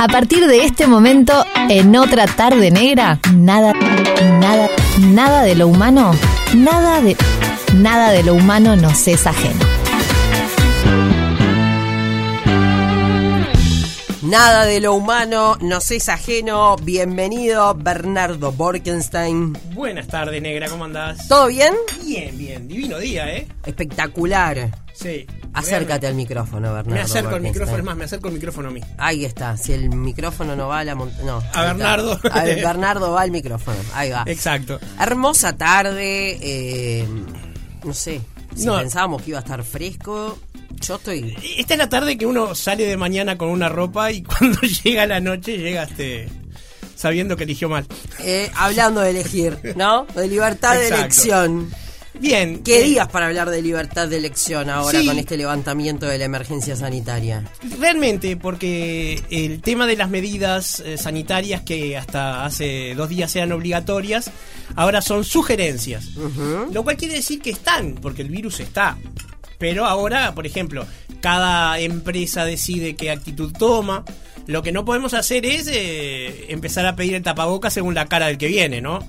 A partir de este momento, en otra tarde negra, nada, nada, nada de lo humano, nada de, nada de lo humano nos es ajeno. Nada de lo humano nos es ajeno. Bienvenido, Bernardo Borkenstein. Buenas tardes, negra, ¿cómo andás? ¿Todo bien? Bien, bien, divino día, ¿eh? Espectacular. Sí. Acércate al micrófono, Bernardo. Me acerco al micrófono, es más, me acerco al micrófono a mí. Ahí está. Si el micrófono no va a la montaña. No. A Bernardo. está. A ver, Bernardo va al micrófono. Ahí va. Exacto. Hermosa tarde. eh, no sé. Si No. pensábamos que iba a estar fresco. Yo estoy. Esta es la tarde que uno sale de mañana con una ropa y cuando llega la noche llega este sabiendo que eligió mal. eh, hablando de elegir, ¿no? De libertad de elección. Bien. ¿Qué eh, días para hablar de libertad de elección ahora Sí. con este levantamiento de la emergencia sanitaria? Realmente, porque el tema de las medidas eh, sanitarias que hasta hace dos días eran obligatorias, ahora son sugerencias. Lo cual quiere decir que están, porque el virus está. Pero ahora, por ejemplo, cada empresa decide qué actitud toma. Lo que no podemos hacer es eh, empezar a pedir el tapaboca según la cara del que viene, ¿no?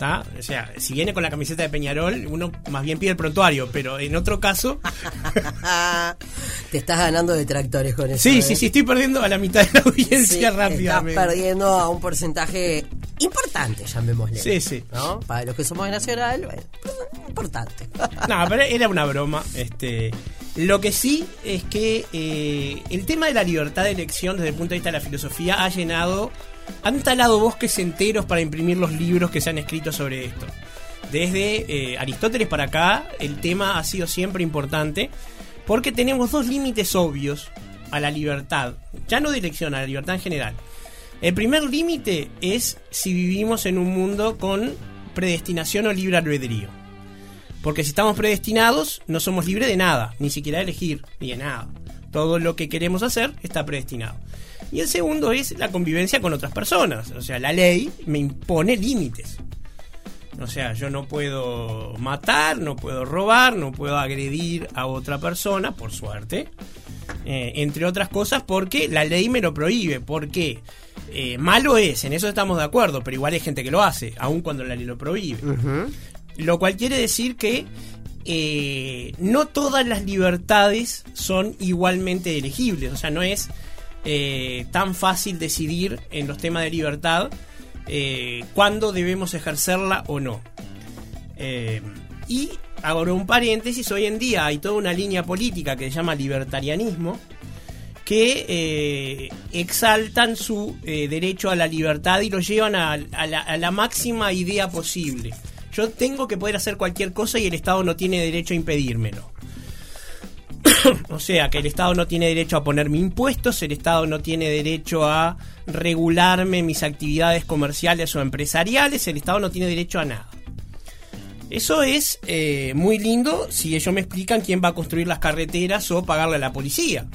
O sea, si viene con la camiseta de Peñarol, uno más bien pide el prontuario, pero en otro caso... Te estás ganando detractores con eso. Sí, ¿eh? sí, sí, estoy perdiendo a la mitad de la Sí, audiencia Estás rápidamente. perdiendo a un porcentaje importante, llamémosle. Sí, sí. ¿No? Para los que somos de Nacional, bueno, importante. No, pero era una broma. Este, lo que sí es que eh, el tema de la libertad de elección desde el punto de vista de la filosofía ha llenado, han talado bosques enteros para imprimir los libros que se han escrito sobre esto. Desde eh, Aristóteles para acá, el tema ha sido siempre importante porque tenemos dos límites obvios a la libertad, ya no de elección, a la libertad en general. El primer límite es si vivimos en un mundo con predestinación o libre albedrío. Porque si estamos predestinados, no somos libres de nada, ni siquiera de elegir, ni de nada. Todo lo que queremos hacer está predestinado. Y el segundo es la convivencia con otras personas. O sea, la ley me impone límites. O sea, yo no puedo matar, no puedo robar, no puedo agredir a otra persona, por suerte. Eh, entre otras cosas porque la ley me lo prohíbe. Porque eh, malo es, en eso estamos de acuerdo, pero igual hay gente que lo hace, aun cuando la ley lo prohíbe. Lo cual quiere decir que eh, no todas las libertades son igualmente elegibles. O sea, no es eh, tan fácil decidir en los temas de libertad eh, cuándo debemos ejercerla o no. Eh, y ahora un paréntesis, hoy en día hay toda una línea política que se llama libertarianismo, que exaltan su derecho a la libertad y lo llevan a la, a la máxima idea posible. Yo tengo que poder hacer cualquier cosa y el Estado no tiene derecho a impedírmelo. o sea, que el Estado no tiene derecho a ponerme impuestos, el Estado no tiene derecho a regularme mis actividades comerciales o empresariales, el Estado no tiene derecho a nada. Eso es eh, muy lindo si ellos me explican quién va a construir las carreteras o pagarle a la policía.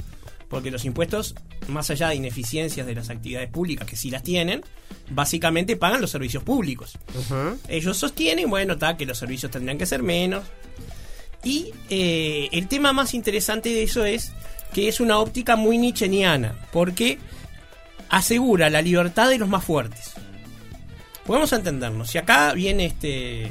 Porque los impuestos, más allá de ineficiencias de las actividades públicas, que sí las tienen, básicamente pagan los servicios públicos. Ellos sostienen, bueno, está, que los servicios tendrían que ser menos. Y eh, el tema más interesante de eso es que es una óptica muy nicheniana, porque asegura la libertad de los más fuertes. Podemos entendernos. Si acá viene este.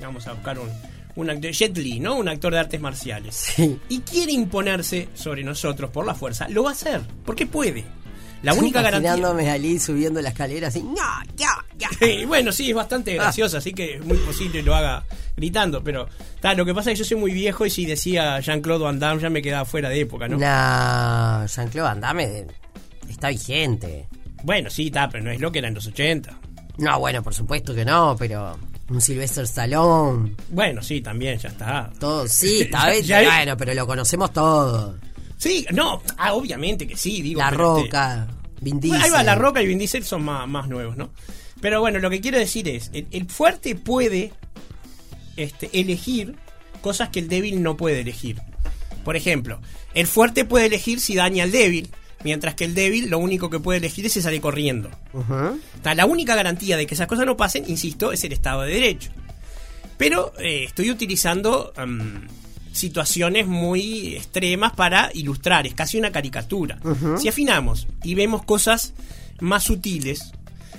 Vamos a buscar un, un actor. Jet Li, ¿no? Un actor de artes marciales. Sí. Y quiere imponerse sobre nosotros por la fuerza. Lo va a hacer. Porque puede. La única garantía. A Lee subiendo la escalera así. ¡No, ya! Sí, bueno, sí, es bastante gracioso, así que es muy posible lo haga gritando, pero ta, lo que pasa es que yo soy muy viejo y si decía Jean-Claude Van Damme ya me quedaba fuera de época, ¿no? No, Jean-Claude Van Damme está vigente. Bueno, sí, está, pero no es lo que era en los 80. No, bueno, por supuesto que no, pero un Sylvester Stallone, Bueno, sí, también, ya está. todo, sí, está bien, bueno, pero lo conocemos todo. Sí, no, ah, obviamente que sí, digo. La este- Roca, Bueno, ahí va. La Roca y Vin Diesel son más, más nuevos, ¿no? Pero bueno, lo que quiero decir es, el, el fuerte puede este, elegir cosas que el débil no puede elegir. Por ejemplo, el fuerte puede elegir si daña al débil, mientras que el débil lo único que puede elegir es si sale corriendo. La única garantía de que esas cosas no pasen, insisto, es el Estado de Derecho. Pero eh, estoy utilizando situaciones muy extremas para ilustrar, es casi una caricatura. Si afinamos y vemos cosas más sutiles,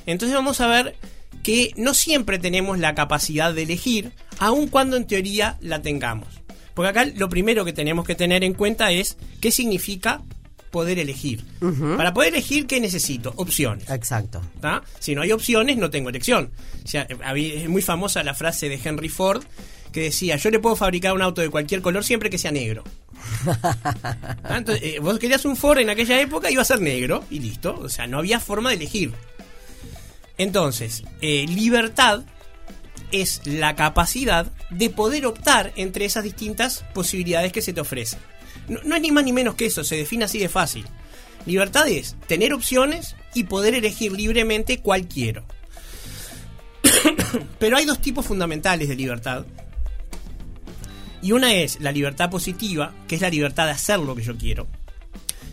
entonces vamos a ver que no siempre tenemos la capacidad de elegir, aun cuando en teoría la tengamos. Porque acá lo primero que tenemos que tener en cuenta es qué significa poder elegir. Para poder elegir, ¿qué necesito? Opciones. Exacto. ¿tá? Si no hay opciones, no tengo elección. O sea, es muy famosa la frase de Henry Ford que decía, yo le puedo fabricar un auto de cualquier color siempre que sea negro. Entonces, eh, vos querías un Ford en aquella época, iba a ser negro y listo. O sea, no había forma de elegir. Entonces, eh, libertad es la capacidad de poder optar entre esas distintas posibilidades que se te ofrecen. No, no es ni más ni menos que eso, se define así de fácil. Libertad es tener opciones y poder elegir libremente cuál quiero. Pero hay dos tipos fundamentales de libertad. Y una es la libertad positiva, que es la libertad de hacer lo que yo quiero.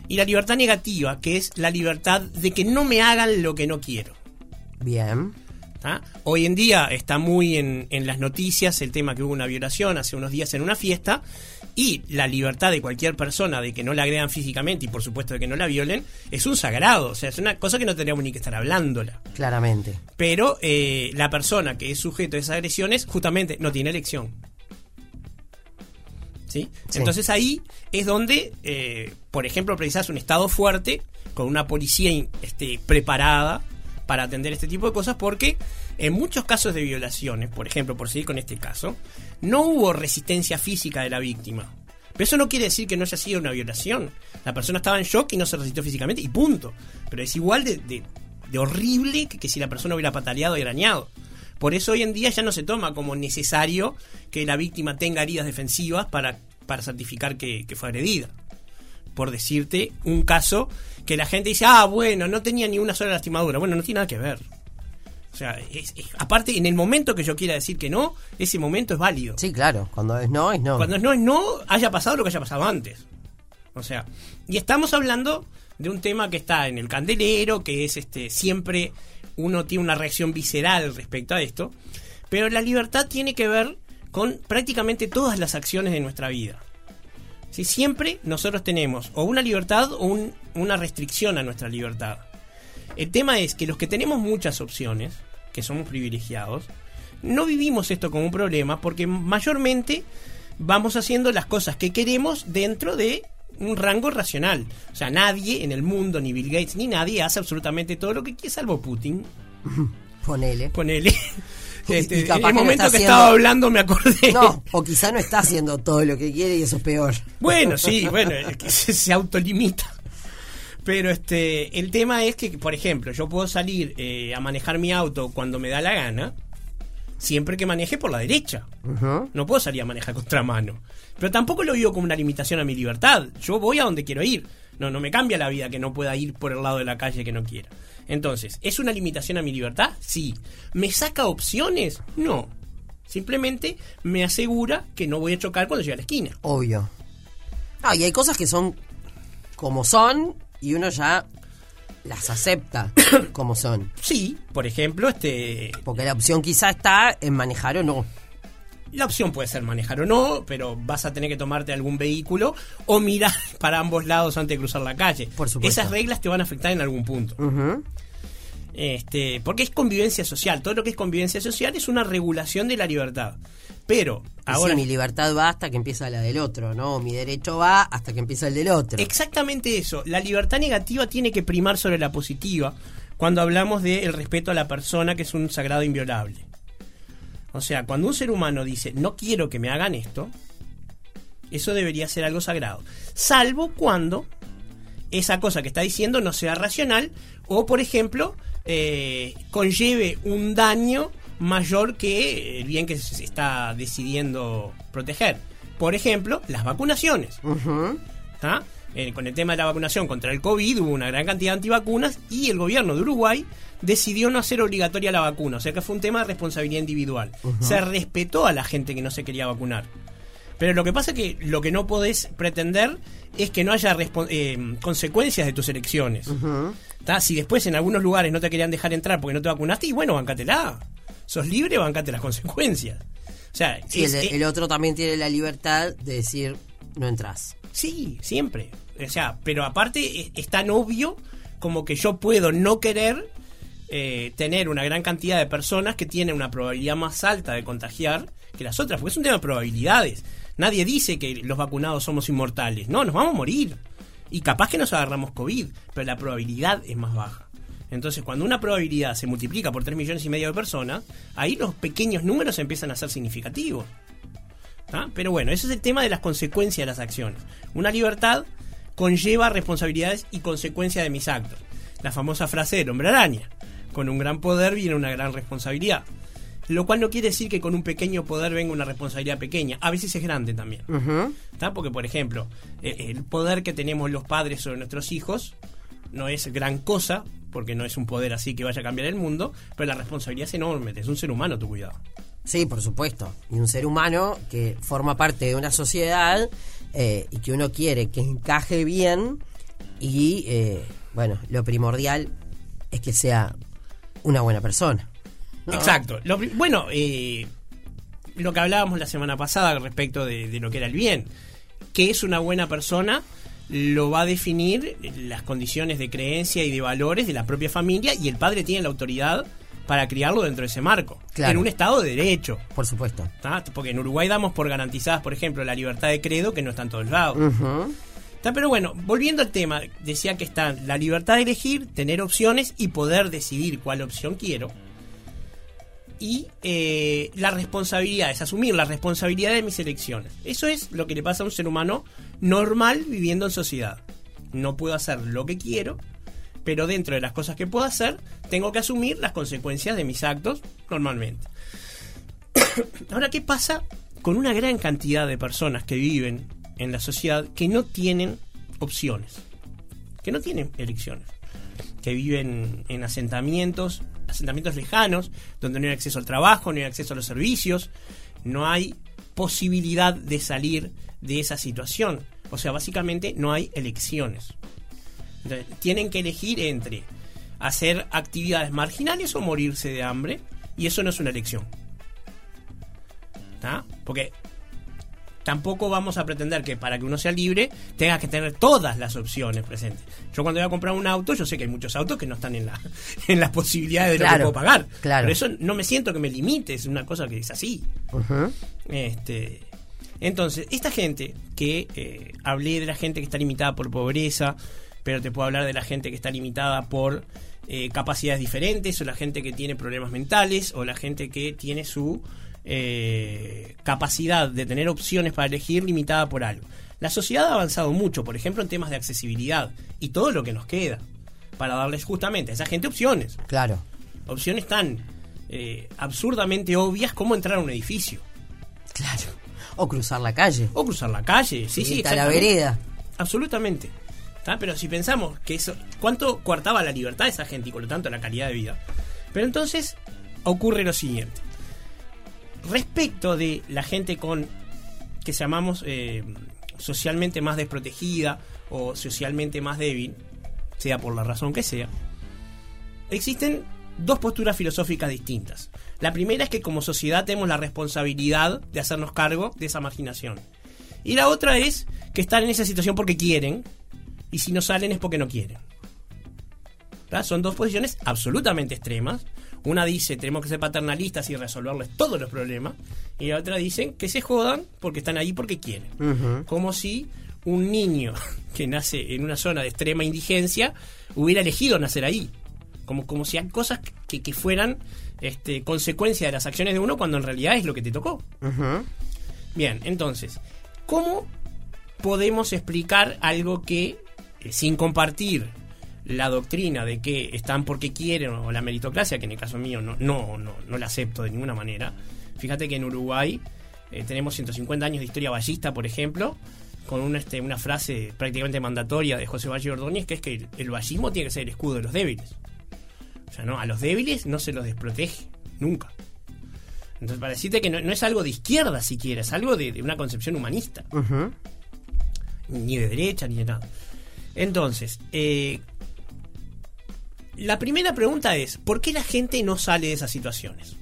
Y la libertad negativa, que es la libertad de que no me hagan lo que no quiero. Bien. Hoy en día está muy en, en las noticias el tema que hubo una violación hace unos días en una fiesta y la libertad de cualquier persona de que no la agredan físicamente y por supuesto de que no la violen es un sagrado, o sea, es una cosa que no tendríamos ni que estar hablándola. Claramente. Pero eh, la persona que es sujeto a esas agresiones justamente no tiene elección. ¿Sí? Sí. Entonces ahí es donde, eh, por ejemplo, precisas un Estado fuerte, con una policía este, preparada para atender este tipo de cosas, porque en muchos casos de violaciones, por ejemplo, por seguir con este caso, no hubo resistencia física de la víctima. Pero eso no quiere decir que no haya sido una violación. La persona estaba en shock y no se resistió físicamente y punto. Pero es igual de, horrible que, si la persona hubiera pataleado y arañado. Por eso hoy en día ya no se toma como necesario que la víctima tenga heridas defensivas para, para certificar que, que fue agredida. Por decirte un caso que la gente dice, ah, bueno, no tenía ni una sola lastimadura. Bueno, no tiene nada que ver. O sea, es- es- aparte, en el momento que yo quiera decir que no, ese momento es válido. Sí, claro. Cuando es no, es no. Cuando es no es no, haya pasado lo que haya pasado antes. O sea, y estamos hablando de un tema que está en el candelero, que es este siempre uno tiene una reacción visceral respecto a esto, pero la libertad tiene que ver con prácticamente todas las acciones de nuestra vida. Si siempre nosotros tenemos o una libertad o un- una restricción a nuestra libertad. El tema es que los que tenemos muchas opciones, que somos privilegiados, no vivimos esto como un problema porque mayormente vamos haciendo las cosas que queremos dentro de un rango racional. O sea, nadie en el mundo, ni Bill Gates, ni nadie hace absolutamente todo lo que quiere, salvo Putin. Ponele. Ponele. Este, y en que el momento está que haciendo- estaba hablando me acordé. No, o quizá no está haciendo todo lo que quiere y eso es peor. Bueno, sí, bueno, es que se, se autolimita. Pero este, el tema es que, por ejemplo, yo puedo salir eh, a manejar mi auto cuando me da la gana, siempre que maneje por la derecha. No puedo salir a manejar contramano. Pero tampoco lo vivo como una limitación a mi libertad. Yo voy a donde quiero ir. No, no me cambia la vida que no pueda ir por el lado de la calle que no quiera. Entonces, ¿es una limitación a mi libertad? Sí. ¿Me saca opciones? No. Simplemente me asegura que no voy a chocar cuando llegue a la esquina. Obvio. Ah, y hay cosas que son como son y uno ya las acepta como son. Sí, por ejemplo, este Porque la opción quizá está en manejar o no. La opción puede ser manejar o no, pero vas a tener que tomarte algún vehículo o mirar para ambos lados antes de cruzar la calle. Por supuesto. Esas reglas te van a afectar en algún punto. Este, porque es convivencia social. Todo lo que es convivencia social es una regulación de la libertad. Pero ahora sí, mi libertad va hasta que empieza la del otro, ¿no? Mi derecho va hasta que empieza el del otro. exactamente eso. La libertad negativa tiene que primar sobre la positiva cuando hablamos del respeto a la persona, que es un sagrado inviolable. O sea, cuando un ser humano dice no quiero que me hagan esto, eso debería ser algo sagrado. Salvo cuando esa cosa que está diciendo no sea racional o, por ejemplo, eh, conlleve un daño mayor que el bien que se está decidiendo proteger. Por ejemplo, las vacunaciones. ¿tá? Eh, con el tema de la vacunación contra el COVID hubo una gran cantidad de antivacunas y el gobierno de Uruguay decidió no hacer obligatoria la vacuna. O sea que fue un tema de responsabilidad individual. Se respetó a la gente que no se quería vacunar. Pero lo que pasa es que lo que no podés pretender es que no haya eh, consecuencias de tus elecciones. ¿tá? Si después en algunos lugares no te querían dejar entrar porque no te vacunaste, y bueno, bancatela. Sos libre, bancate las consecuencias. O sea, Sí, es- el, es- el otro también tiene la libertad de decir, no entras. Sí, siempre. O sea, pero aparte es, tan obvio como que yo puedo no querer eh, tener una gran cantidad de personas que tienen una probabilidad más alta de contagiar que las otras, porque es un tema de probabilidades. Nadie dice que los vacunados somos inmortales. No, nos vamos a morir. Y capaz que nos agarramos COVID, pero la probabilidad es más baja. Entonces, cuando una probabilidad se multiplica por 3 millones y medio de personas, ahí los pequeños números empiezan a ser significativos. Pero bueno, ese es el tema de las consecuencias de las acciones. Una libertad conlleva responsabilidades y consecuencias de mis actos. La famosa frase del hombre araña. Con un gran poder viene una gran responsabilidad. Lo cual no quiere decir que con un pequeño poder venga una responsabilidad pequeña. A veces es grande también. ¿Está? Porque, por ejemplo, eh, el poder que tenemos los padres sobre nuestros hijos no es gran cosa, porque no es un poder así que vaya a cambiar el mundo, pero la responsabilidad es enorme. Es un ser humano tu cuidado. Sí, por supuesto. Y un ser humano que forma parte de una sociedad eh, y que uno quiere que encaje bien y, eh, bueno, lo primordial es que sea una buena persona. Exacto. Lo bueno, eh, lo que hablábamos la semana pasada respecto de, de lo que era el bien. que es una buena persona? Lo va a definir las condiciones de creencia y de valores de la propia familia y el padre tiene la autoridad para criarlo dentro de ese marco. Claro. En un estado de derecho. Por supuesto. ¿tá? Porque en Uruguay damos por garantizadas, por ejemplo, la libertad de credo, que no está en todos lados. Pero bueno, volviendo al tema, decía que está la libertad de elegir, tener opciones y poder decidir cuál opción quiero. Y eh, la responsabilidad, es asumir la responsabilidad de mis elecciones. Eso es lo que le pasa a un ser humano normal viviendo en sociedad. No puedo hacer lo que quiero, pero dentro de las cosas que puedo hacer, tengo que asumir las consecuencias de mis actos normalmente. Ahora, ¿qué pasa con una gran cantidad de personas que viven en la sociedad que no tienen opciones? Que no tienen elecciones. Que viven en asentamientos, asentamientos lejanos, donde no hay acceso al trabajo, no hay acceso a los servicios, no hay posibilidad de salir de esa situación. O sea, básicamente no hay elecciones. Entonces, tienen que elegir entre hacer actividades marginales o morirse de hambre, y eso no es una elección. ¿Tá? Porque tampoco vamos a pretender que para que uno sea libre tenga que tener todas las opciones presentes. Yo cuando voy a comprar un auto, yo sé que hay muchos autos que no están en la en las posibilidades de lo que puedo pagar. claro. Pero eso no me siento que me limite, es una cosa que es así. Este, entonces, esta gente que eh, hablé de la gente que está limitada por pobreza, pero te puedo hablar de la gente que está limitada por eh, capacidades diferentes, o la gente que tiene problemas mentales, o la gente que tiene su eh, capacidad de tener opciones para elegir limitada por algo. La sociedad ha avanzado mucho, por ejemplo, en temas de accesibilidad y todo lo que nos queda para darles justamente a esa gente opciones Claro. opciones tan eh, absurdamente obvias como entrar a un edificio Claro. O cruzar la calle. o cruzar la calle. Sí, sí, a la vereda. Absolutamente. Pero si pensamos que eso, cuánto coartaba la libertad de esa gente y por lo tanto la calidad de vida. Pero entonces ocurre lo siguiente. Respecto de la gente con que llamamos eh, socialmente más desprotegida o socialmente más débil, sea por la razón que sea, existen dos posturas filosóficas distintas. La primera es que como sociedad tenemos la responsabilidad de hacernos cargo de esa marginación. Y la otra es que están en esa situación porque quieren, y si no salen es porque no quieren. Son dos posiciones absolutamente extremas. Una dice tenemos que ser paternalistas y resolverles todos los problemas. Y la otra dicen que se jodan porque están ahí porque quieren. Como si un niño que nace en una zona de extrema indigencia hubiera elegido nacer ahí. Como, como si hay cosas que, que fueran este, consecuencia de las acciones de uno cuando en realidad es lo que te tocó. Bien, entonces, ¿cómo podemos explicar algo que, sin compartir la doctrina de que están porque quieren o la meritocracia, que en el caso mío no, no, no, no la acepto de ninguna manera? Fíjate que en Uruguay eh, tenemos 150 años de historia ballista, por ejemplo, con una, este, una frase prácticamente mandatoria de José Valle Ordóñez, que es que el, el vallismo tiene que ser el escudo de los débiles. O sea, no, a los débiles no se los desprotege, nunca. Entonces, para decirte que no, no es algo de izquierda siquiera, es algo de, de una concepción humanista, ni de derecha, ni de nada. Entonces, eh, la primera pregunta es, ¿por qué la gente no sale de esas situaciones?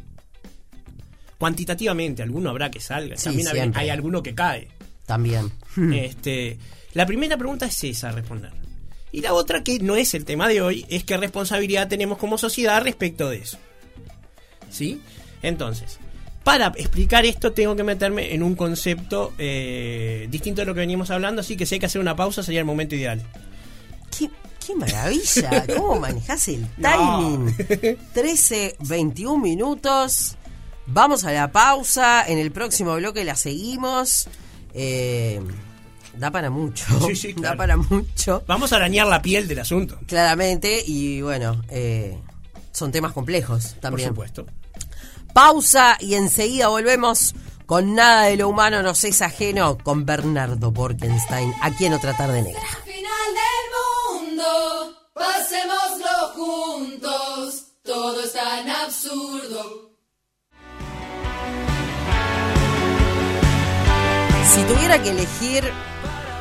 cuantitativamente, alguno habrá que salga. Sí, También hay, siempre. hay alguno que cae. También. Este, la primera pregunta es esa a responder. Y la otra, que no es el tema de hoy, es qué responsabilidad tenemos como sociedad respecto de eso. ¿Sí? Entonces, para explicar esto tengo que meterme en un concepto eh, distinto de lo que veníamos hablando, así que si hay que hacer una pausa sería el momento ideal. Qué, qué maravilla. ¿Cómo manejás el No. timing? 13, 21 minutos. Vamos a la pausa. En el próximo bloque la seguimos. Eh, da para mucho. Sí, sí, Da claro. para mucho. Vamos a arañar la piel del asunto, Claramente. Y bueno, eh, son temas complejos por también. supuesto. Pausa y enseguida volvemos con Nada de lo humano nos es ajeno con Bernardo Borkenstein aquí en Otra Tarde Negra. final del mundo, pasémoslo juntos, todo es tan absurdo. Si tuviera que elegir,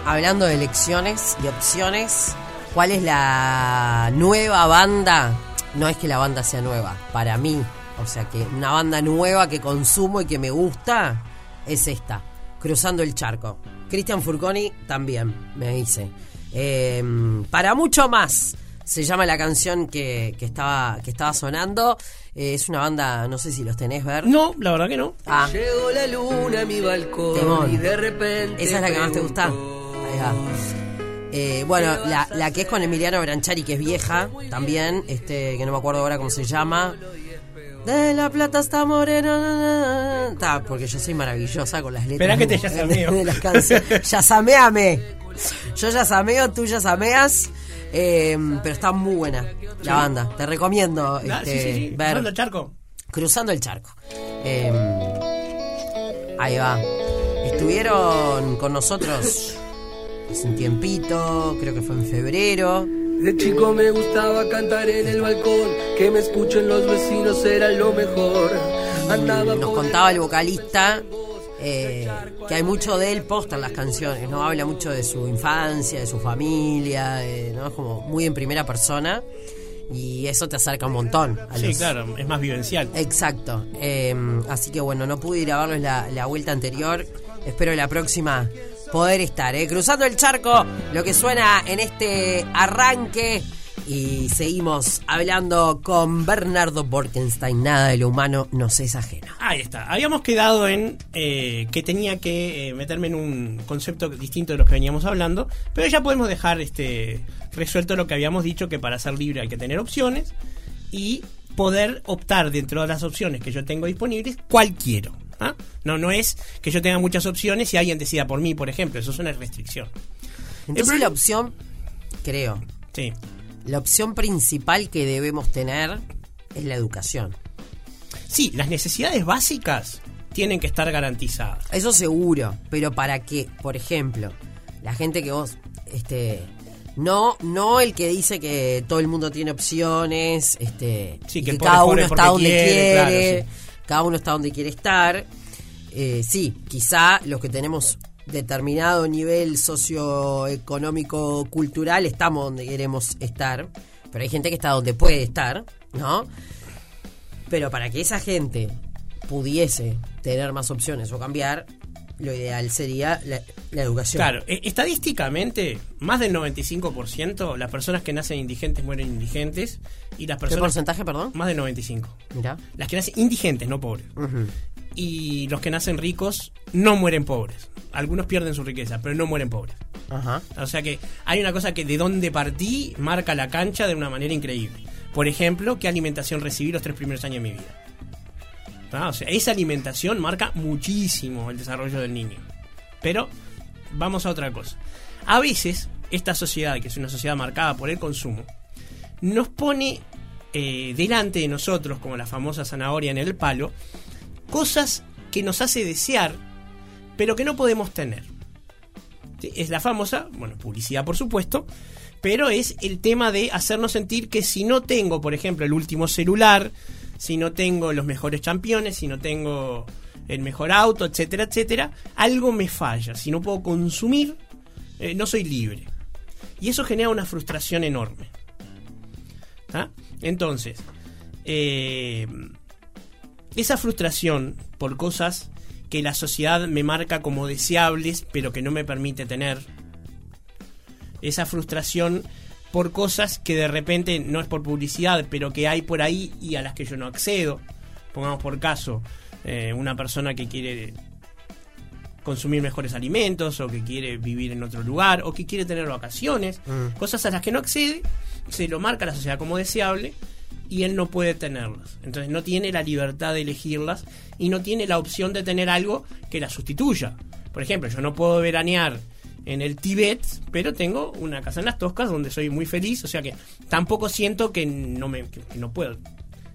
hablando de elecciones y opciones, ¿cuál es la nueva banda? No es que la banda sea nueva, para mí, o sea que una banda nueva que consumo y que me gusta es esta, Cruzando el Charco. Cristian Furconi también, me dice. Eh, para mucho más se llama la canción que, que estaba, que estaba sonando. Eh, es una banda, no sé si los tenés ver. No, la verdad que no. Ah, Llegó la luna a mi balcón Temón. y de repente. Esa es la que más te gusta. Ahí va. Eh, bueno, la, la que es con Emiliano Branchari, que es vieja, también, este, que no me acuerdo ahora cómo se llama. De la plata está morena. Está, porque yo soy maravillosa con las letras. Esperá que te de- yasameo. de las canciones. Yasameame. Yo yasameo, tú yasameas. Eh, pero está muy buena la banda. Te recomiendo Ah, sí, este, sí, sí. ver Cruzando el charco. Cruzando el charco. Eh, ahí va. Estuvieron con nosotros hace un tiempito, creo que fue en febrero. De chico me gustaba cantar en el balcón, que me escuchen los vecinos era lo mejor. Andaba Nos contaba el vocalista eh, que hay mucho de él posta en las canciones, ¿no? Habla mucho de su infancia, de su familia, eh, ¿no? Es como muy en primera persona y eso te acerca un montón. A Sí, los- claro, es más vivencial. Exacto. Eh, así que bueno, no pude ir a verlos la, la vuelta anterior. Espero la próxima poder estar. ¿eh? Cruzando el charco, lo que suena en este arranque. Y seguimos hablando con Bernardo Borkenstein. Nada de lo humano nos es ajeno. Ahí está. Habíamos quedado en eh, que tenía que eh, meterme en un concepto distinto de los que veníamos hablando, pero ya podemos dejar este resuelto lo que habíamos dicho que para ser libre hay que tener opciones y poder optar dentro de las opciones que yo tengo disponibles cuál quiero. ¿Ah? No, no es que yo tenga muchas opciones y alguien decida por mí, por ejemplo. Eso es una restricción. Entonces la opción, creo, Sí. la opción principal que debemos tener es la educación. Sí, las necesidades básicas tienen que estar garantizadas. Eso seguro, pero para que, por ejemplo, la gente que vos, este, no, no el que dice que todo el mundo tiene opciones, este, Sí, que cada uno está donde quiere, quiere, claro, cada uno está donde quiere estar. Eh, sí, quizá los que tenemos determinado nivel socioeconómico cultural estamos donde queremos estar, pero hay gente que está donde puede estar, ¿no? Pero para que esa gente pudiese tener más opciones o cambiar, lo ideal sería la, la educación. Claro, eh, estadísticamente, más del 95% las personas que nacen indigentes mueren indigentes y las ¿Qué personas... porcentaje, perdón? Más del 95%. Mira. Las que nacen indigentes, no pobres. Y los que nacen ricos no mueren pobres. Algunos pierden su riqueza, pero no mueren pobres. Ajá. O sea que hay una cosa que de dónde partí marca la cancha de una manera increíble. Por ejemplo, qué alimentación recibí los tres primeros años de mi vida. O sea, esa alimentación marca muchísimo el desarrollo del niño. Pero vamos a otra cosa. A veces, esta sociedad, que es una sociedad marcada por el consumo, nos pone eh, delante de nosotros, como la famosa zanahoria en el palo, cosas que nos hace desear, pero que no podemos tener. Es la famosa, bueno, publicidad por supuesto, pero es el tema de hacernos sentir que si no tengo, por ejemplo, el último celular, si no tengo los mejores championes, si no tengo el mejor auto, etcétera, etcétera, algo me falla. Si no puedo consumir, eh, no soy libre. Y eso genera una frustración enorme. Entonces, eh, esa frustración por cosas que la sociedad me marca como deseables, pero que no me permite tener. Esa frustración por cosas que de repente no es por publicidad, pero que hay por ahí y a las que yo no accedo. Pongamos por caso, eh, una persona que quiere consumir mejores alimentos o que quiere vivir en otro lugar o que quiere tener vacaciones, Mm. cosas a las que no accede, se lo marca la sociedad como deseable y él no puede tenerlas. Entonces no tiene la libertad de elegirlas y no tiene la opción de tener algo que la sustituya. Por ejemplo, yo no puedo veranear en el Tíbet, pero tengo una casa en las Toscas donde soy muy feliz, o sea que tampoco siento que no me que- no puedo.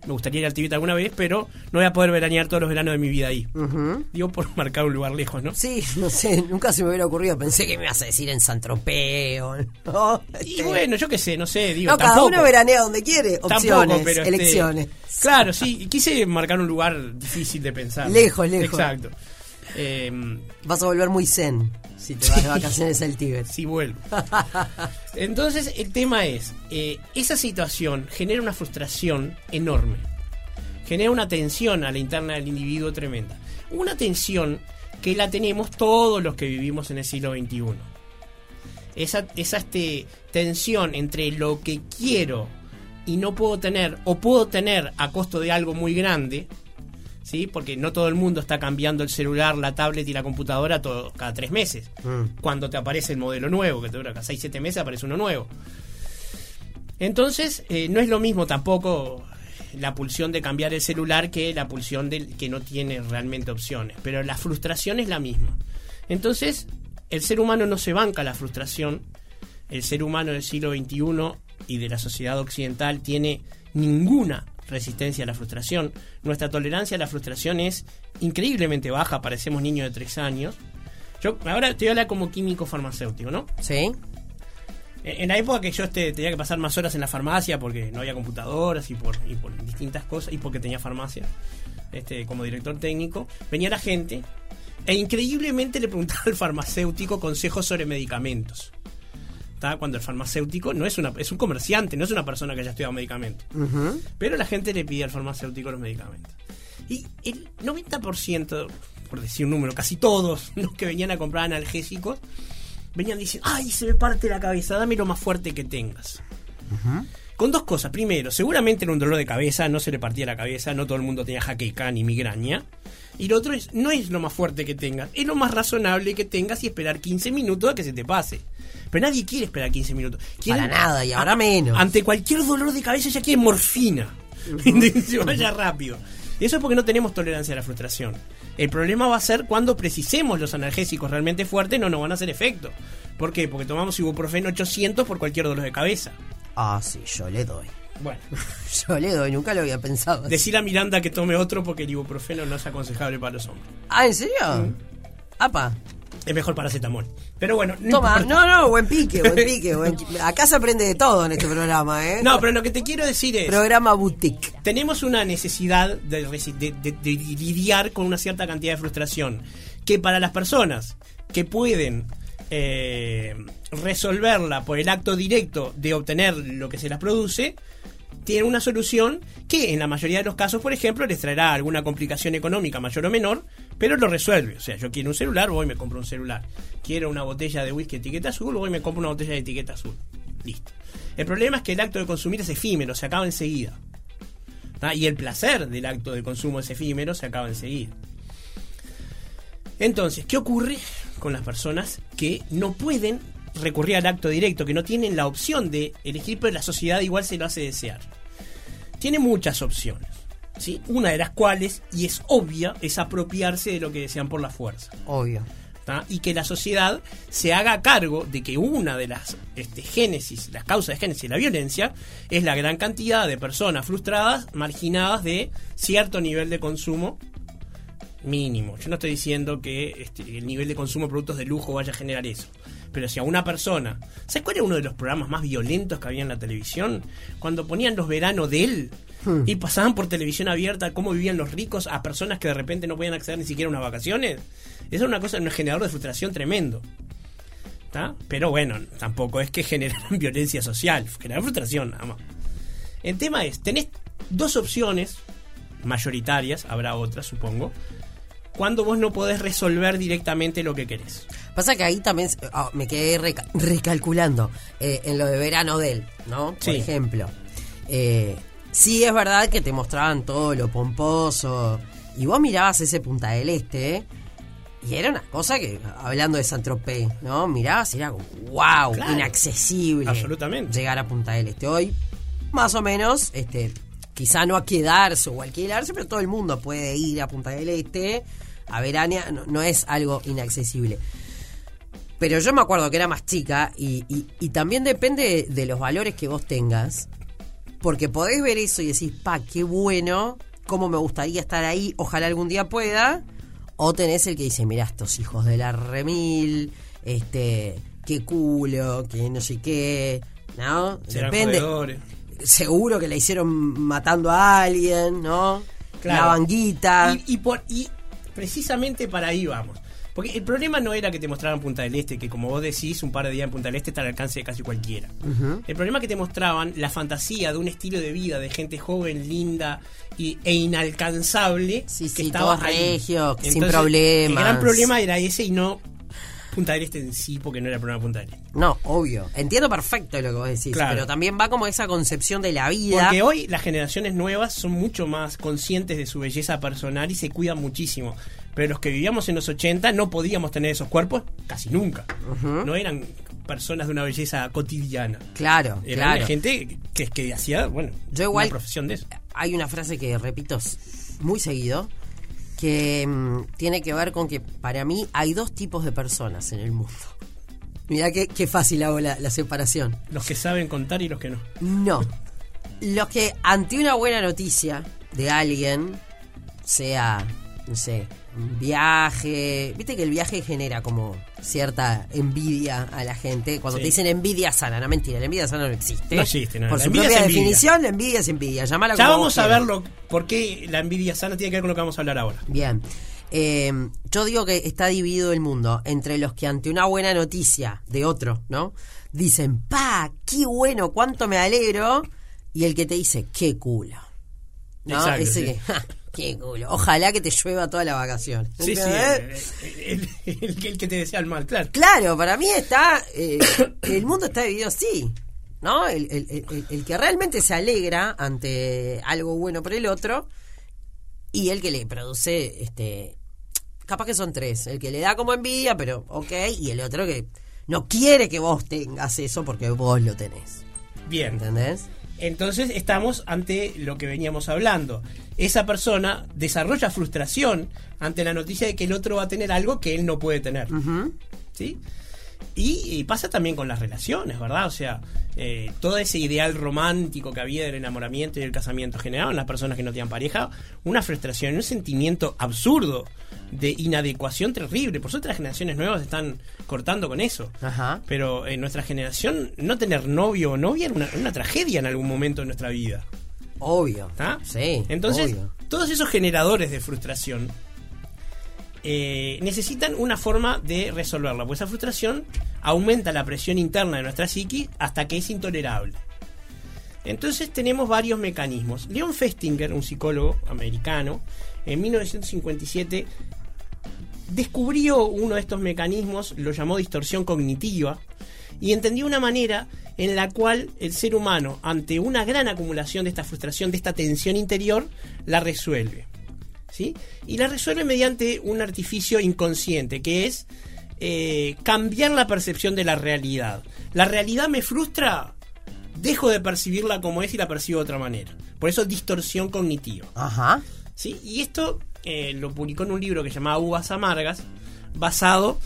Me gustaría ir al Tíbet alguna vez, pero no voy a poder veranear todos los veranos de mi vida ahí. Ujú. Digo por marcar un lugar lejos, ¿no? Sí, no sé, nunca se me hubiera ocurrido. Pensé que me ibas a decir en San Tropeo. ¿no? Y bueno, yo qué sé, no sé, digo, no, cada tampoco. uno veranea donde quiere. Opciones, Tampoco, pero este, elecciones. claro, sí, quise marcar un lugar difícil de pensar. Lejos, lejos. Exacto. Eh, Vas a volver muy zen si te vas de vacaciones al Tíbet. sí vuelvo. Entonces, el tema es, eh, esa situación genera una frustración enorme. Genera una tensión a la interna del individuo tremenda. Una tensión que la tenemos todos los que vivimos en el siglo XXI. Esa, esa este, tensión entre lo que quiero y no puedo tener, o puedo tener a costo de algo muy grande, ¿sí? Porque no todo el mundo está cambiando el celular, la tablet y la computadora todo, cada tres meses. Mm. Cuando te aparece el modelo nuevo, que te dura cada 6, 7 meses, aparece uno nuevo. Entonces, eh, no es lo mismo tampoco la pulsión de cambiar el celular que la pulsión del que no tiene realmente opciones. Pero la frustración es la misma. Entonces, el ser humano no se banca la frustración. El ser humano del siglo XXI y de la sociedad occidental tiene ninguna resistencia a la frustración. Nuestra tolerancia a la frustración es increíblemente baja, parecemos niños de tres años. Yo ahora te voy a hablar como químico farmacéutico, ¿no? ¿Sí? En en la época que yo este, tenía que pasar más horas en la farmacia porque no había computadoras y por, y por distintas cosas y porque tenía farmacia este, como director técnico, venía la gente e increíblemente le preguntaba al farmacéutico consejos sobre medicamentos. ¿Tá? Cuando el farmacéutico no es una es un comerciante, no es una persona que haya estudiado medicamentos. Ujú. Pero la gente le pide al farmacéutico los medicamentos. Y el 90%, por decir un número, casi todos los que venían a comprar analgésicos, venían diciendo, ay, se me parte la cabeza, dame lo más fuerte que tengas. Con dos cosas. Primero, seguramente era un dolor de cabeza, no se le partía la cabeza, no todo el mundo tenía jaqueca ni migraña. Y lo otro es, no es lo más fuerte que tengas, es lo más razonable que tengas y esperar 15 minutos a que se te pase. Pero nadie quiere esperar 15 minutos. Quieren- Para nada, y ahora menos. Ante cualquier dolor de cabeza ya quiere morfina. se vaya rápido. Y eso es porque no tenemos tolerancia a la frustración. El problema va a ser cuando precisemos los analgésicos realmente fuertes, no nos van a hacer efecto. ¿Por qué? Porque tomamos ibuprofeno 800 por cualquier dolor de cabeza. Ah, sí, yo le doy. Bueno, Yo le doy, nunca lo había pensado. decir a Miranda que tome otro porque el ibuprofeno no es aconsejable para los hombres. Ah, ¿en serio? Apa. Es mejor paracetamol. Pero bueno, no Toma, importa. no, no, buen pique, buen pique. buen- Acá se aprende de todo en este programa, ¿eh? No, pero lo que te quiero decir es... Programa boutique. tenemos una necesidad de, resi- de- de- de lidiar con una cierta cantidad de frustración que para las personas que pueden eh, resolverla por el acto directo de obtener lo que se las produce, tienen una solución que en la mayoría de los casos, por ejemplo, les traerá alguna complicación económica mayor o menor, pero lo resuelve. O sea, yo quiero un celular, voy y me compro un celular. Quiero una botella de whisky etiqueta azul, voy y me compro una botella de etiqueta azul. Listo. El problema es que el acto de consumir es efímero, se acaba enseguida. ¿tá? Y el placer del acto de consumo es efímero, se acaba enseguida. Entonces, ¿qué ocurre con las personas que no pueden recurrir al acto directo, que no tienen la opción de elegir, pero la sociedad igual se lo hace desear? Tiene muchas opciones. ¿sí? Una de las cuales, y es obvia, es apropiarse de lo que desean por la fuerza. Obvio. ¿tá? y que la sociedad se haga cargo de que una de las este, génesis, las causas de génesis de la violencia, es la gran cantidad de personas frustradas, marginadas de cierto nivel de consumo mínimo. Yo no estoy diciendo que este, el nivel de consumo de productos de lujo vaya a generar eso. Pero si a una persona... ¿Sabes cuál era uno de los programas más violentos que había en la televisión? Cuando ponían los veranos de él y pasaban por televisión abierta cómo vivían los ricos a personas que de repente no podían acceder ni siquiera a unas vacaciones. Eso es una cosa, un generador de frustración tremendo. ¿Tá? Pero bueno, tampoco es que generaran violencia social, generan frustración nada más. El tema es, tenés dos opciones mayoritarias, habrá otras, supongo, cuando vos no podés resolver directamente lo que querés. Pasa que ahí también ah, me quedé reca- recalculando eh, en lo de verano de él, ¿no? Por Sí. ejemplo. Eh, sí es verdad que te mostraban todo lo pomposo y vos mirabas ese Punta del Este ¿eh? y era una cosa que, hablando de Saint-Tropez, ¿no? Mirabas y era como, wow, Claro. inaccesible. Absolutamente. Llegar a Punta del Este. Hoy, más o menos, este quizá no a quedarse o alquilarse, pero todo el mundo puede ir a Punta del Este a verania, no, no es algo inaccesible. Pero yo me acuerdo que era más chica y, y- y también depende de, los valores que vos tengas. Porque podés ver eso y decís, pa, qué bueno, cómo me gustaría estar ahí, ojalá algún día pueda. O tenés el que dice, mirá, estos hijos de la remil, este, qué culo, que no sé qué, ¿no? Serán Depende. Seguro que la hicieron matando a alguien, ¿no? Claro. La banguita. Y, y por, y precisamente para ahí vamos. Porque el problema no era que te mostraran Punta del Este, que como vos decís, un par de días en Punta del Este está al alcance de casi cualquiera. El problema es que te mostraban la fantasía de un estilo de vida de gente joven, linda y, e inalcanzable Sí, que sí, estaba todos ahí. regios, sin problemas. El gran problema era ese y no Punta del Este en sí, porque no era el problema de Punta del Este. No, obvio. Entiendo perfecto lo que vos decís, Claro. pero también va como esa concepción de la vida. Porque hoy las generaciones nuevas son mucho más conscientes de su belleza personal y se cuidan muchísimo. Pero los que vivíamos en los 80 no podíamos tener esos cuerpos casi nunca. No eran personas de una belleza cotidiana. Claro, Eran claro. gente que, que hacía, bueno, Yo igual- una profesión de eso. Hay una frase que repito muy seguido que mm, tiene que ver con que para mí hay dos tipos de personas en el mundo. Mirá qué, qué fácil hago la, la separación. Los que saben contar y los que no. No. Los que ante una buena noticia de alguien, sea, no sé, un viaje, viste que el viaje genera como cierta envidia a la gente. Cuando Sí. te dicen envidia sana, no mentira, la envidia sana no existe. No existe, no. Por La su propia definición, la envidia es envidia. Llamala Ya como vamos a verlo, por qué la envidia sana tiene que ver con lo que vamos a hablar ahora. Bien. Eh, yo digo que está dividido el mundo entre los que ante una buena noticia de otro, ¿no? Dicen, pa, qué bueno, cuánto me alegro. Y el que te dice, qué culo. ¿No? Exacto, Ese sí. que, "Ja, qué culo. Ojalá que te llueva toda la vacación. Sí, sí, ¿Entendés? el, el- el- que te decía el mal, claro. Claro, para mí está. eh, el mundo está dividido así. ¿No? El- el que realmente se alegra ante algo bueno por el otro. Y el que le produce. este Capaz que son tres. El que le da como envidia, pero ok. Y el otro que no quiere que vos tengas eso porque vos lo tenés. Bien. ¿Entendés? Entonces estamos ante lo que veníamos hablando. Esa persona desarrolla frustración ante la noticia de que el otro va a tener algo que él no puede tener. ¿Sí? Y, y pasa también con las relaciones, ¿verdad? O sea, eh, todo ese ideal romántico que había del enamoramiento y del casamiento generaba en las personas que no tenían pareja una frustración, un sentimiento absurdo de inadecuación terrible. Por suerte las generaciones nuevas están cortando con eso. Ajá. Pero en nuestra generación no tener novio o novia era una, una tragedia en algún momento de nuestra vida. Obvio. ¿Está? Sí. Entonces, obvio. todos esos generadores de frustración eh, necesitan una forma de resolverla, porque esa frustración aumenta la presión interna de nuestra psiqui hasta que es intolerable. Entonces tenemos varios mecanismos. Leon Festinger, un psicólogo americano, en 1957 descubrió uno de estos mecanismos, lo llamó distorsión cognitiva, y entendió una manera en la cual el ser humano, ante una gran acumulación de esta frustración, de esta tensión interior, la resuelve. ¿Sí? Y la resuelve mediante un artificio inconsciente, que es eh, cambiar la percepción de la realidad. La realidad me frustra, dejo de percibirla como es y la percibo de otra manera. Por eso distorsión cognitiva. Ajá. ¿sí? Y esto eh, lo publicó en un libro que se llamaba Uvas Amargas, basado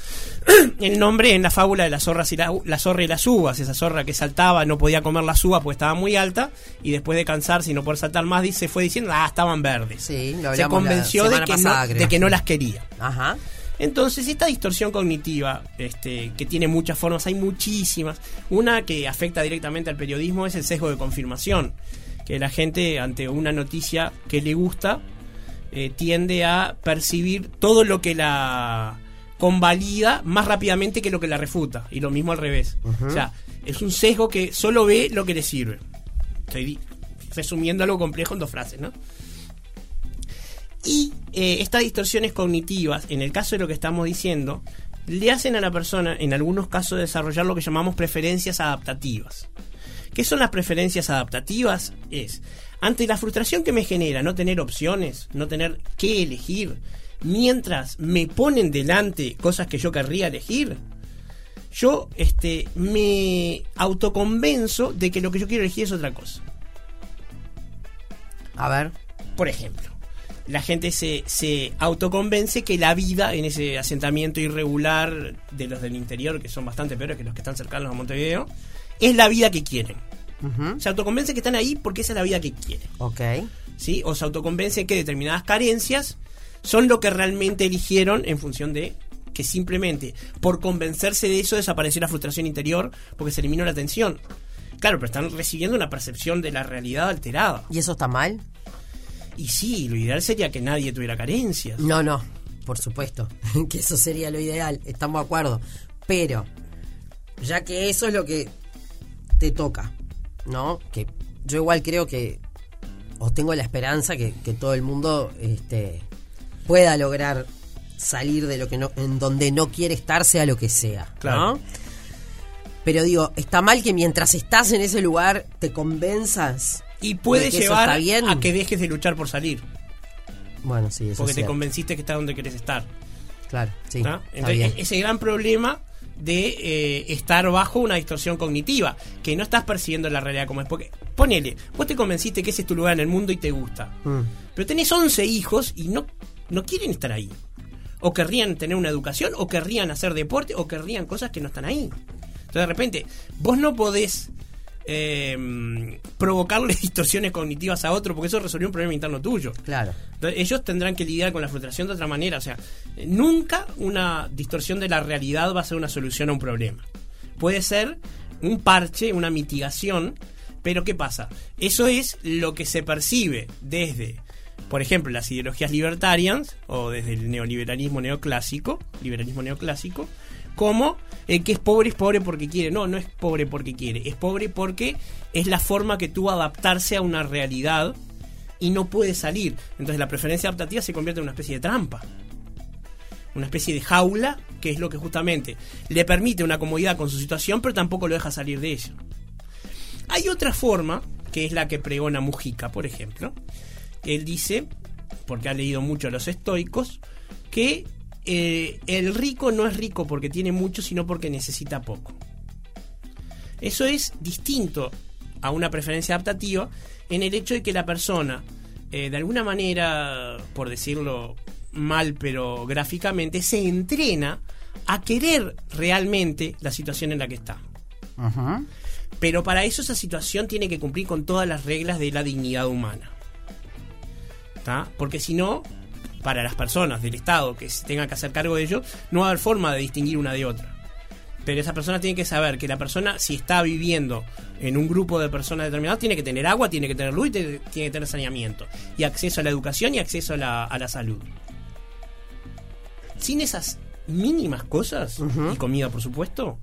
el nombre en la fábula de las zorras y la, la zorra y las uvas. Esa zorra que saltaba, no podía comer las uvas porque estaba muy alta, y después de cansarse y no poder saltar más, dice, fue diciendo, ah, estaban verdes. Sí, lo Se la convenció de que, pasada, no, de que no las quería. Ajá. Entonces, esta distorsión cognitiva, este, que tiene muchas formas, hay muchísimas. Una que afecta directamente al periodismo es el sesgo de confirmación. Que la gente, ante una noticia que le gusta, eh, tiende a percibir todo lo que la convalida más rápidamente que lo que la refuta. Y lo mismo al revés. O sea, es un sesgo que solo ve lo que le sirve. Estoy resumiendo algo complejo en dos frases, ¿no? Y eh, estas distorsiones cognitivas, en el caso de lo que estamos diciendo, le hacen a la persona, en algunos casos, desarrollar lo que llamamos preferencias adaptativas. ¿Qué son las preferencias adaptativas? Es, ante la frustración que me genera no tener opciones, no tener qué elegir, mientras me ponen delante cosas que yo querría elegir, yo este, me autoconvenzo de que lo que yo quiero elegir es otra cosa. A ver. Por ejemplo, la gente se, se autoconvence que la vida en ese asentamiento irregular de los del interior, que son bastante peores que los que están cercanos a Montevideo, es la vida que quieren. Se autoconvence que están ahí porque esa es la vida que quieren. Ok. ¿sí? O se autoconvence que determinadas carencias son lo que realmente eligieron en función de que simplemente por convencerse de eso desapareció la frustración interior porque se eliminó la tensión. Claro, pero están recibiendo una percepción de la realidad alterada. ¿Y eso está mal? Y sí, lo ideal sería que nadie tuviera carencias. No, no, por supuesto, que eso sería lo ideal, estamos de acuerdo. Pero, ya que eso es lo que te toca, ¿no? Que yo igual creo que, o tengo la esperanza que, que todo el mundo este, pueda lograr salir de lo que no, en donde no quiere estar, sea lo que sea, Claro. ¿no? Pero digo, está mal que mientras estás en ese lugar te convenzas. Y puede llevar a que dejes de luchar por salir. Bueno, sí, eso Porque es te cierto. convenciste que estás donde querés estar. Claro, sí. Entonces, ese gran problema de eh, estar bajo una distorsión cognitiva, que no estás percibiendo la realidad como es. Porque, ponele, vos te convenciste que ese es tu lugar en el mundo y te gusta. Mm. Pero tenés 11 hijos y no, no quieren estar ahí. O querrían tener una educación, o querrían hacer deporte, o querrían cosas que no están ahí. Entonces, de repente, vos no podés eh, provocarle distorsiones cognitivas a otro, porque eso resolvió un problema interno tuyo. Claro. Entonces, ellos tendrán que lidiar con la frustración de otra manera. O sea, nunca una distorsión de la realidad va a ser una solución a un problema. Puede ser un parche, una mitigación, pero ¿qué pasa? Eso es lo que se percibe desde, por ejemplo, las ideologías libertarias o desde el neoliberalismo neoclásico, liberalismo neoclásico, como el que es pobre es pobre porque quiere. No, no es pobre porque quiere, es pobre porque es la forma que tuvo adaptarse a una realidad y no puede salir. Entonces la preferencia adaptativa se convierte en una especie de trampa. Una especie de jaula que es lo que justamente le permite una comodidad con su situación, pero tampoco lo deja salir de ella. Hay otra forma, que es la que pregona Mujica, por ejemplo. Él dice, porque ha leído mucho a los estoicos, que eh, el rico no es rico porque tiene mucho, sino porque necesita poco. Eso es distinto a una preferencia adaptativa en el hecho de que la persona, eh, de alguna manera, por decirlo mal pero gráficamente, se entrena a querer realmente la situación en la que está. Ajá. Pero para eso esa situación tiene que cumplir con todas las reglas de la dignidad humana. ¿Tá? Porque si no, para las personas del Estado que se tengan que hacer cargo de ello, no va a haber forma de distinguir una de otra. Pero esa persona tiene que saber que la persona, si está viviendo en un grupo de personas determinadas, tiene que tener agua, tiene que tener luz y tiene que tener saneamiento. Y acceso a la educación y acceso a la, a la salud. Sin esas mínimas cosas, y comida por supuesto,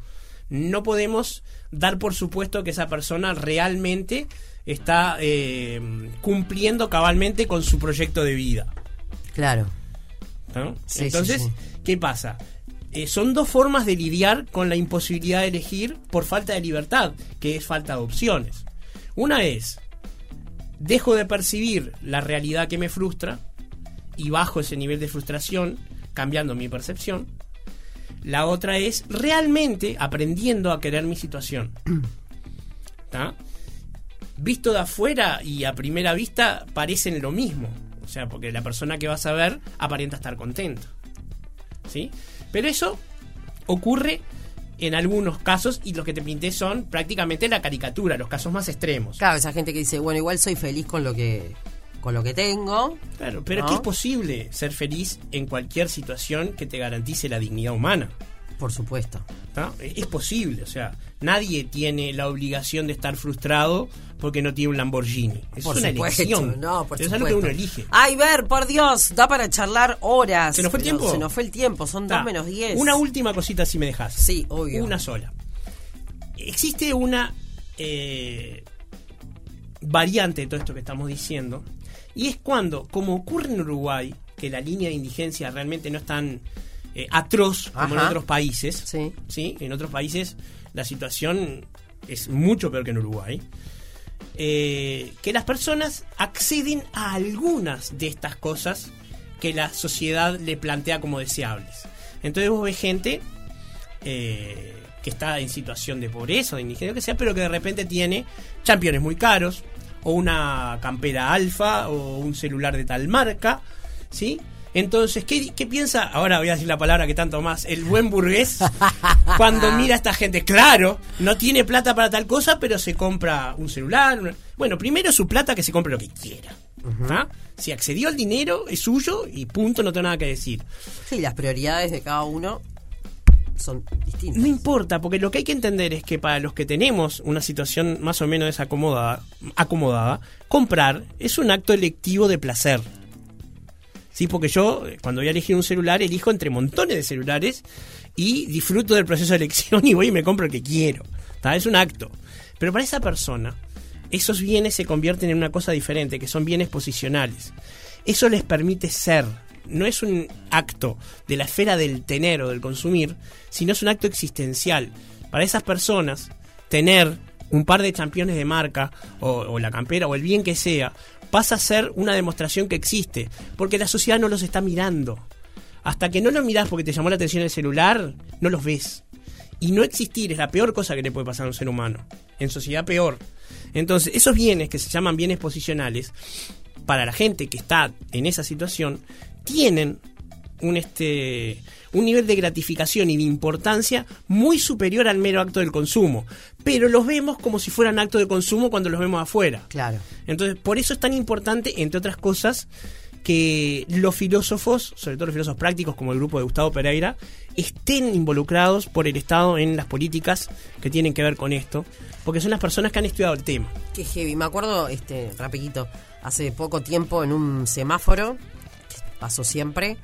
no podemos dar por supuesto que esa persona realmente está eh, cumpliendo cabalmente con su proyecto de vida. Claro. ¿no? Sí, Entonces, sí, ¿qué pasa? Eh, son dos formas de lidiar con la imposibilidad de elegir por falta de libertad, que es falta de opciones. Una es, dejo de percibir la realidad que me frustra y bajo ese nivel de frustración, cambiando mi percepción. La otra es realmente aprendiendo a querer mi situación. ¿Tá? Visto de afuera y a primera vista parecen lo mismo. O sea, porque la persona que vas a ver aparenta estar contenta. ¿Sí? Pero eso ocurre en algunos casos y los que te pinté son prácticamente la caricatura, los casos más extremos. Claro, esa gente que dice, bueno, igual soy feliz con lo que con lo que tengo. Claro, pero ¿No? que es posible ser feliz en cualquier situación que te garantice la dignidad humana. Por supuesto. Es posible, o sea, nadie tiene la obligación de estar frustrado porque no tiene un Lamborghini. Por es una supuesto. elección. No, por es algo que uno elige. Ay, ver, por Dios, da para charlar horas. ¿Se nos fue el tiempo? Se nos fue el tiempo, son dos menos diez. Una última cosita si me dejas. Sí, obvio. Una sola. Existe una eh, variante de todo esto que estamos diciendo, Y es cuando, como ocurre en Uruguay, que la línea de indigencia realmente no es tan eh, atroz como en otros países, Sí. ¿sí? En otros países la situación es mucho peor que en Uruguay. eh, que las personas acceden a algunas de estas cosas que la sociedad le plantea como deseables. Entonces vos ves gente eh, que está en situación de pobreza de indigencia, lo que sea, pero que de repente tiene championes muy caros, o una campera alfa, o un celular de tal marca, ¿sí? Entonces, ¿qué, qué piensa? Ahora voy a decir la palabra que tanto más, el buen burgués, cuando mira a esta gente, claro, no tiene plata para tal cosa, pero se compra un celular. una- Bueno, primero su plata que se compre lo que quiera. ¿ah? Si accedió al dinero, es suyo y punto, no tengo nada que decir. Sí, las prioridades de cada uno son distintas. No importa, porque lo que hay que entender es que para los que tenemos una situación más o menos desacomodada, acomodada, comprar es un acto electivo de placer. Sí, porque yo eh, cuando voy a elegir un celular elijo entre montones de celulares y disfruto del proceso de elección y voy y me compro el que quiero. ¿tá? Es un acto. Pero para esa persona, esos bienes se convierten en una cosa diferente, que son bienes posicionales. Eso les permite ser. No es un acto de la esfera del tener o del consumir, sino es un acto existencial. Para esas personas, tener un par de championes de marca, o, la campera, o el bien que sea, pasa a ser una demostración que existe, porque la sociedad no los está mirando. Hasta que no los mirás porque te llamó la atención el celular, no los ves. Y no existir es la peor cosa que le puede pasar a un ser humano. En sociedad peor. Entonces, esos bienes que se llaman bienes posicionales, para la gente que está en esa situación, tienen un este un nivel de gratificación y de importancia muy superior al mero acto del consumo. Pero los vemos como si fueran acto de consumo cuando los vemos afuera. Claro. Entonces, por eso es tan importante, entre otras cosas, que los filósofos, sobre todo los filósofos prácticos como el grupo de Gustavo Pereira, estén involucrados por el Estado en las políticas que tienen que ver con esto, porque son las personas que han estudiado el tema. Qué heavy. Me acuerdo, este, rapidito, hace poco tiempo en un semáforo, pasó siempre,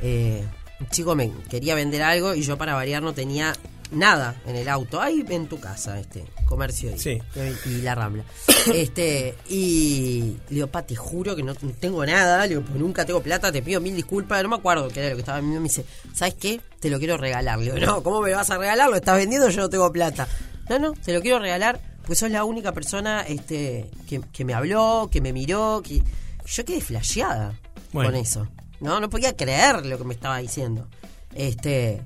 eh, un chico me quería vender algo y yo para variar no tenía nada en el auto. Ahí en tu casa, este, comercio y, Sí. y la rambla. Este, y le digo, pa, te juro que no tengo nada, le digo, pues nunca tengo plata, te pido mil disculpas, no me acuerdo qué era lo que estaba vendiendo, me dice, ¿sabes qué? Te lo quiero regalar. Le digo, no, ¿cómo me lo vas a regalar? Lo estás vendiendo, yo no tengo plata. No, no, te lo quiero regalar, pues sos la única persona este, que, que me habló, que me miró, que yo quedé flasheada Bueno. con eso. No, no podía creer lo que me estaba diciendo. Este,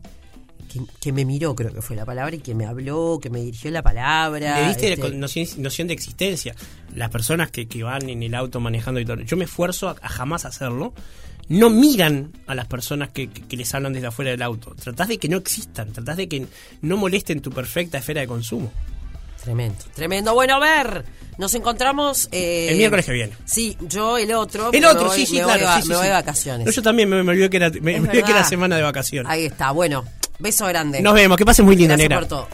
que, que me miró, creo que fue la palabra, y que me habló, que me dirigió la palabra. Le diste este, noción, noción de existencia. Las personas que, que van en el auto manejando y todo. Yo me esfuerzo a, a jamás hacerlo. No miran a las personas que, que- que les hablan desde afuera del auto. Tratás de que no existan. Tratás de que no molesten tu perfecta esfera de consumo. Tremendo, tremendo. Bueno, a ver, nos encontramos... eh, El miércoles que viene. Sí, yo el otro. El otro, voy- sí, sí, claro. Voy, sí, sí, me voy sí. de vacaciones. No, yo también me, me olvidé que era, me, Es me olvidé que era verdad. semana de vacaciones. Ahí está, bueno, beso grande. Nos vemos. Que pases muy linda, Gracias negra. por todo.